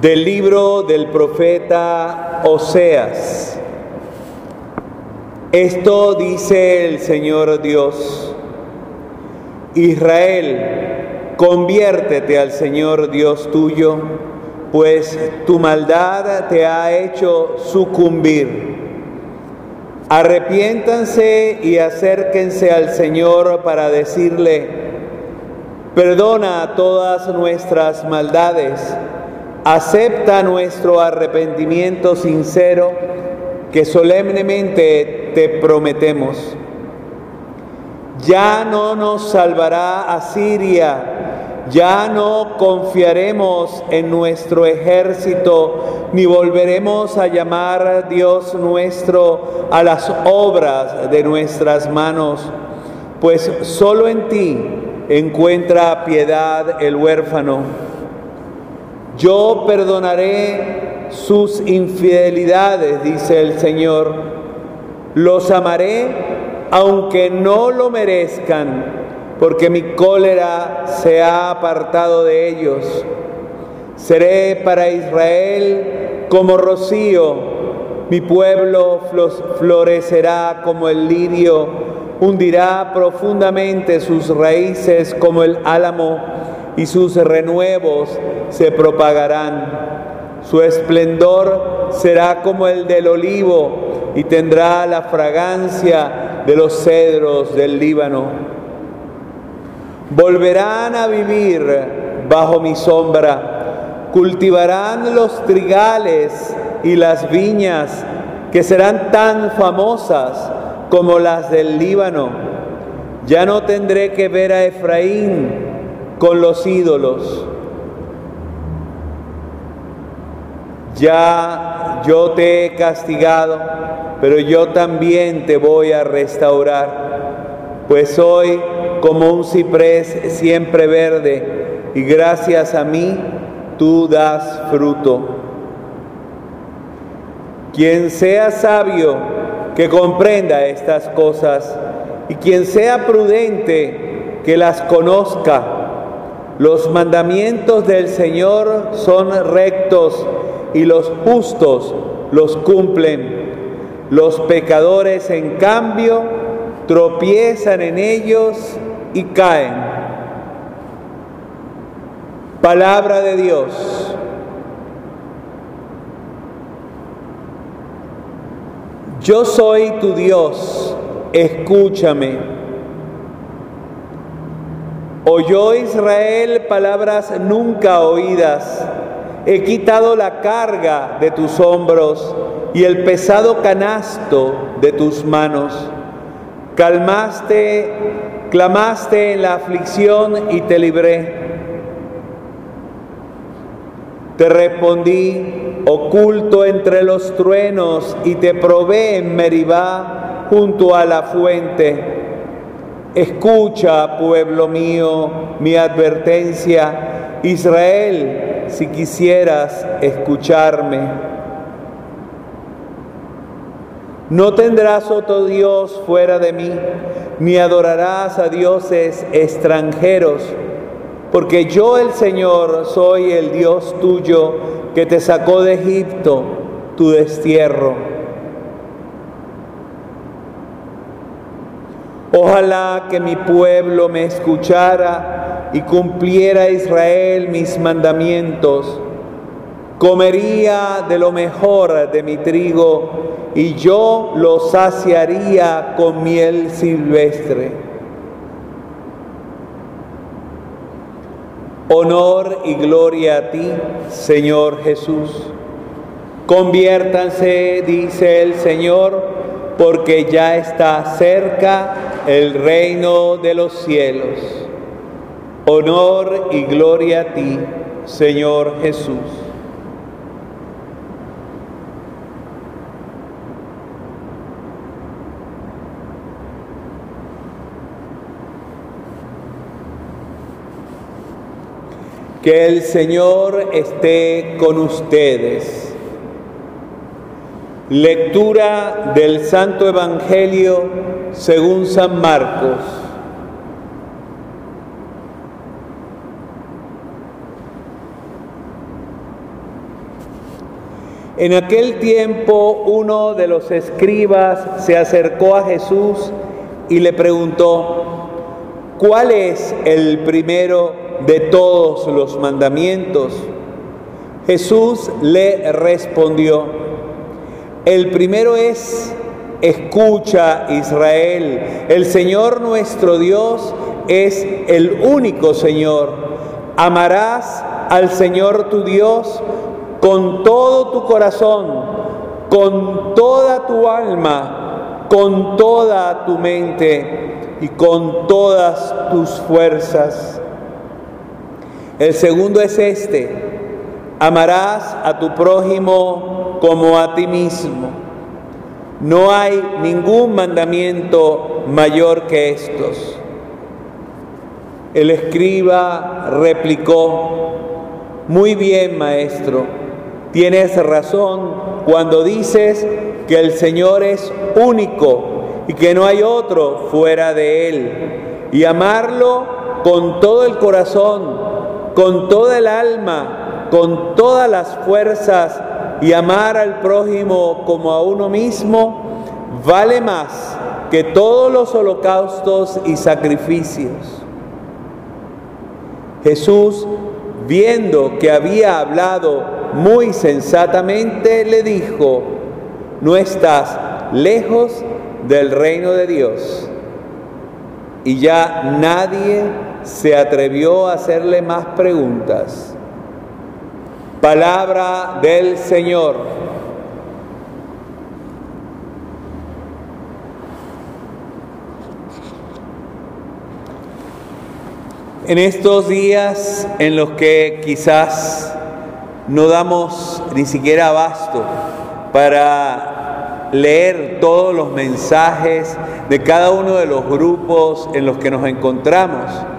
Del libro del profeta Oseas. Esto dice el Señor Dios. Israel, conviértete al Señor Dios tuyo, pues tu maldad te ha hecho sucumbir. Arrepiéntanse y acérquense al Señor para decirle, perdona todas nuestras maldades acepta nuestro arrepentimiento sincero que solemnemente te prometemos. Ya no nos salvará Asiria, ya no confiaremos en nuestro ejército, ni volveremos a llamar Dios nuestro a las obras de nuestras manos, pues solo en ti encuentra piedad el huérfano yo perdonaré sus infidelidades, dice el Señor. Los amaré aunque no lo merezcan, porque mi cólera se ha apartado de ellos. Seré para Israel como rocío, mi pueblo florecerá como el lirio, hundirá profundamente sus raíces como el álamo y sus renuevos se propagarán. Su esplendor será como el del olivo y tendrá la fragancia de los cedros del Líbano. Volverán a vivir bajo mi sombra, cultivarán los trigales y las viñas que serán tan famosas como las del Líbano. Ya no tendré que ver a Efraín con los ídolos. Ya yo te he castigado, pero yo también te voy a restaurar, pues soy como un ciprés siempre verde, y gracias a mí tú das fruto. Quien sea sabio, que comprenda estas cosas, y quien sea prudente, que las conozca los mandamientos del Señor son rectos y los justos los cumplen. Los pecadores, en cambio, tropiezan en ellos y caen. Palabra de Dios. Yo soy tu Dios, escúchame. Oyó Israel palabras nunca oídas. He quitado la carga de tus hombros y el pesado canasto de tus manos. Calmaste, clamaste en la aflicción y te libré. Te respondí oculto entre los truenos y te probé en Meribá junto a la fuente. Escucha, pueblo mío, mi advertencia. Israel, si quisieras escucharme. No tendrás otro Dios fuera de mí, ni adorarás a dioses extranjeros, porque yo el Señor soy el Dios tuyo que te sacó de Egipto, tu destierro. Ojalá que mi pueblo me escuchara y cumpliera Israel mis mandamientos. Comería de lo mejor de mi trigo y yo lo saciaría con miel silvestre. Honor y gloria a ti, Señor Jesús. Conviértanse, dice el Señor, porque ya está cerca el reino de los cielos. Honor y gloria a ti, Señor Jesús. Que el Señor esté con ustedes. Lectura del Santo Evangelio según San Marcos. En aquel tiempo uno de los escribas se acercó a Jesús y le preguntó, ¿cuál es el primero de todos los mandamientos? Jesús le respondió, el primero es, escucha Israel, el Señor nuestro Dios es el único Señor. Amarás al Señor tu Dios con todo tu corazón, con toda tu alma, con toda tu mente y con todas tus fuerzas. El segundo es este, amarás a tu prójimo como a ti mismo. No hay ningún mandamiento mayor que estos. El escriba replicó, muy bien maestro, Tienes razón cuando dices que el Señor es único y que no hay otro fuera de Él. Y amarlo con todo el corazón, con toda el alma, con todas las fuerzas y amar al prójimo como a uno mismo vale más que todos los holocaustos y sacrificios. Jesús, viendo que había hablado muy sensatamente le dijo, no estás lejos del reino de Dios. Y ya nadie se atrevió a hacerle más preguntas. Palabra del Señor. En estos días en los que quizás no damos ni siquiera abasto para leer todos los mensajes de cada uno de los grupos en los que nos encontramos.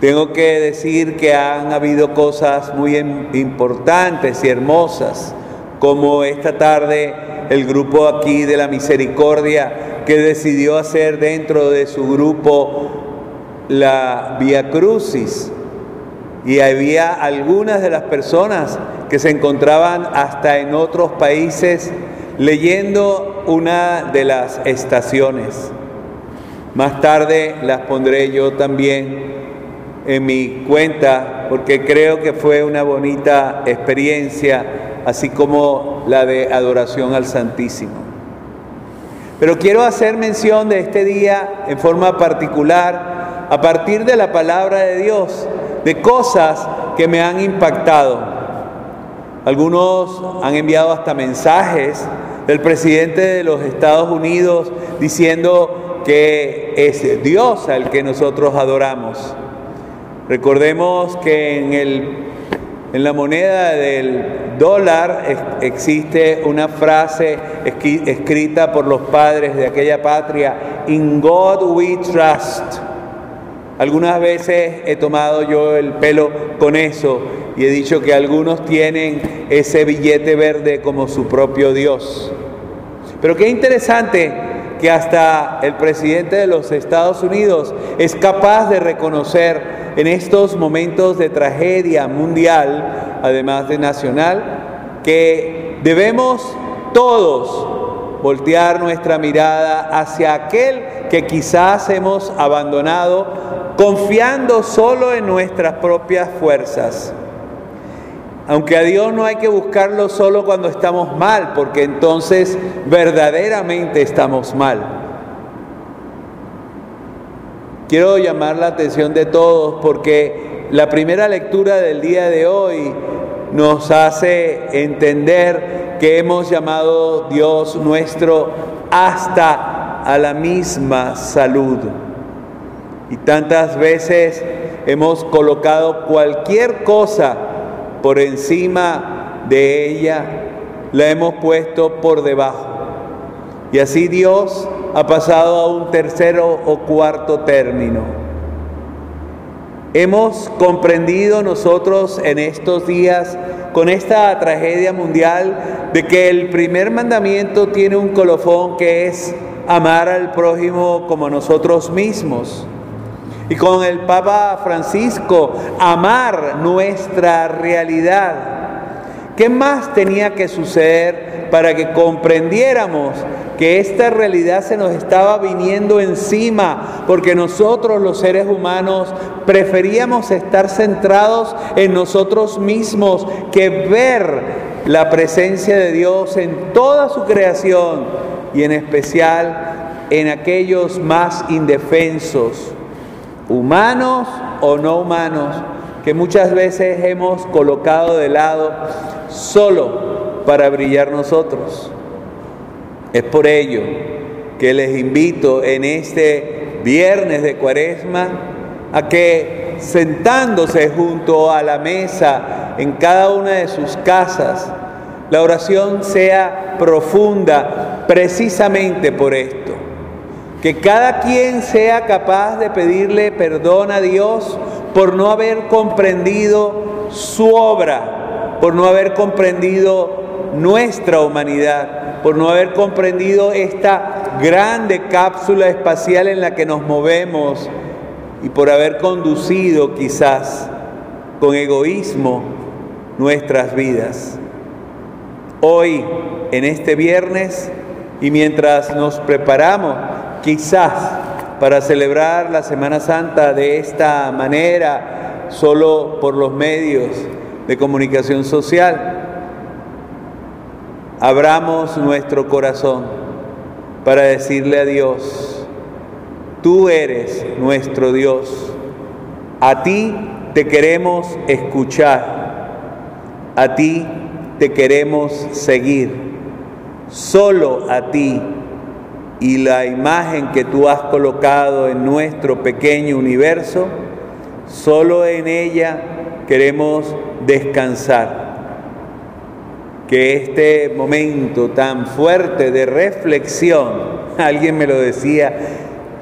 Tengo que decir que han habido cosas muy importantes y hermosas, como esta tarde el grupo aquí de la misericordia que decidió hacer dentro de su grupo la Via Crucis, y había algunas de las personas que se encontraban hasta en otros países leyendo una de las estaciones. Más tarde las pondré yo también en mi cuenta porque creo que fue una bonita experiencia, así como la de adoración al Santísimo. Pero quiero hacer mención de este día en forma particular a partir de la palabra de Dios de cosas que me han impactado. Algunos han enviado hasta mensajes del presidente de los Estados Unidos diciendo que es Dios al que nosotros adoramos. Recordemos que en, el, en la moneda del dólar existe una frase escrita por los padres de aquella patria, In God we trust. Algunas veces he tomado yo el pelo con eso y he dicho que algunos tienen ese billete verde como su propio Dios. Pero qué interesante que hasta el presidente de los Estados Unidos es capaz de reconocer en estos momentos de tragedia mundial, además de nacional, que debemos todos voltear nuestra mirada hacia aquel que quizás hemos abandonado confiando solo en nuestras propias fuerzas. Aunque a Dios no hay que buscarlo solo cuando estamos mal, porque entonces verdaderamente estamos mal. Quiero llamar la atención de todos porque la primera lectura del día de hoy nos hace entender que hemos llamado Dios nuestro hasta a la misma salud. Y tantas veces hemos colocado cualquier cosa por encima de ella, la hemos puesto por debajo. Y así Dios ha pasado a un tercero o cuarto término. Hemos comprendido nosotros en estos días, con esta tragedia mundial, de que el primer mandamiento tiene un colofón que es amar al prójimo como nosotros mismos. Y con el Papa Francisco, amar nuestra realidad, ¿Qué más tenía que suceder para que comprendiéramos que esta realidad se nos estaba viniendo encima? Porque nosotros los seres humanos preferíamos estar centrados en nosotros mismos que ver la presencia de Dios en toda su creación y en especial en aquellos más indefensos, humanos o no humanos que muchas veces hemos colocado de lado solo para brillar nosotros. Es por ello que les invito en este viernes de cuaresma a que sentándose junto a la mesa en cada una de sus casas, la oración sea profunda precisamente por esto. Que cada quien sea capaz de pedirle perdón a Dios por no haber comprendido su obra, por no haber comprendido nuestra humanidad, por no haber comprendido esta grande cápsula espacial en la que nos movemos y por haber conducido quizás con egoísmo nuestras vidas. Hoy, en este viernes, y mientras nos preparamos quizás para celebrar la Semana Santa de esta manera, solo por los medios de comunicación social. Abramos nuestro corazón para decirle a Dios, tú eres nuestro Dios, a ti te queremos escuchar, a ti te queremos seguir, solo a ti y la imagen que tú has colocado en nuestro pequeño universo, solo en ella queremos descansar. Que este momento tan fuerte de reflexión, alguien me lo decía,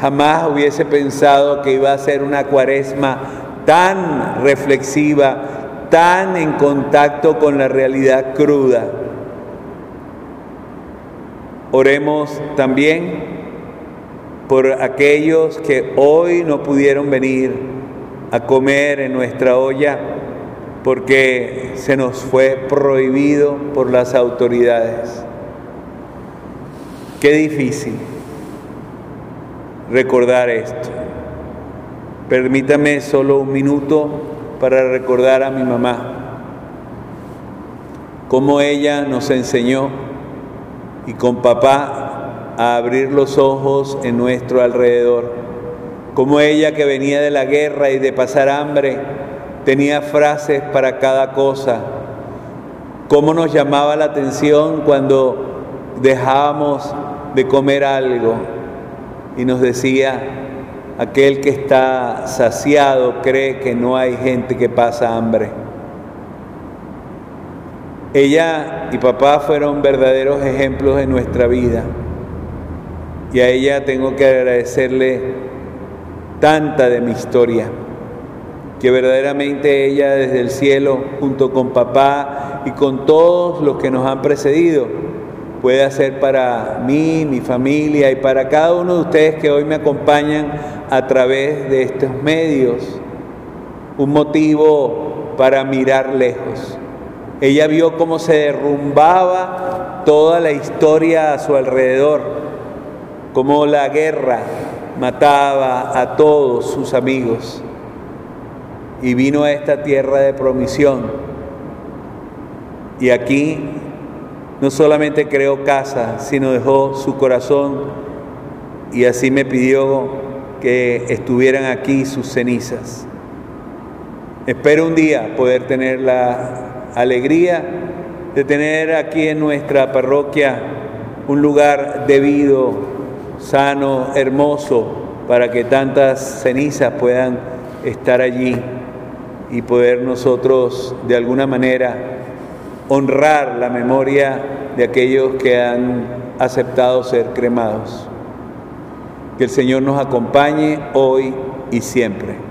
jamás hubiese pensado que iba a ser una cuaresma tan reflexiva, tan en contacto con la realidad cruda Oremos también por aquellos que hoy no pudieron venir a comer en nuestra olla porque se nos fue prohibido por las autoridades. Qué difícil recordar esto. Permítame solo un minuto para recordar a mi mamá, cómo ella nos enseñó y con papá a abrir los ojos en nuestro alrededor. Como ella que venía de la guerra y de pasar hambre, tenía frases para cada cosa. Cómo nos llamaba la atención cuando dejábamos de comer algo y nos decía, aquel que está saciado cree que no hay gente que pasa hambre. Ella y papá fueron verdaderos ejemplos de nuestra vida. Y a ella tengo que agradecerle tanta de mi historia, que verdaderamente ella desde el cielo, junto con papá y con todos los que nos han precedido, puede hacer para mí, mi familia y para cada uno de ustedes que hoy me acompañan a través de estos medios, un motivo para mirar lejos ella vio cómo se derrumbaba toda la historia a su alrededor, cómo la guerra mataba a todos sus amigos y vino a esta tierra de promisión. Y aquí no solamente creó casa, sino dejó su corazón y así me pidió que estuvieran aquí sus cenizas. Espero un día poder tener la alegría de tener aquí en nuestra parroquia un lugar debido, sano, hermoso, para que tantas cenizas puedan estar allí y poder nosotros de alguna manera honrar la memoria de aquellos que han aceptado ser cremados. Que el Señor nos acompañe hoy y siempre.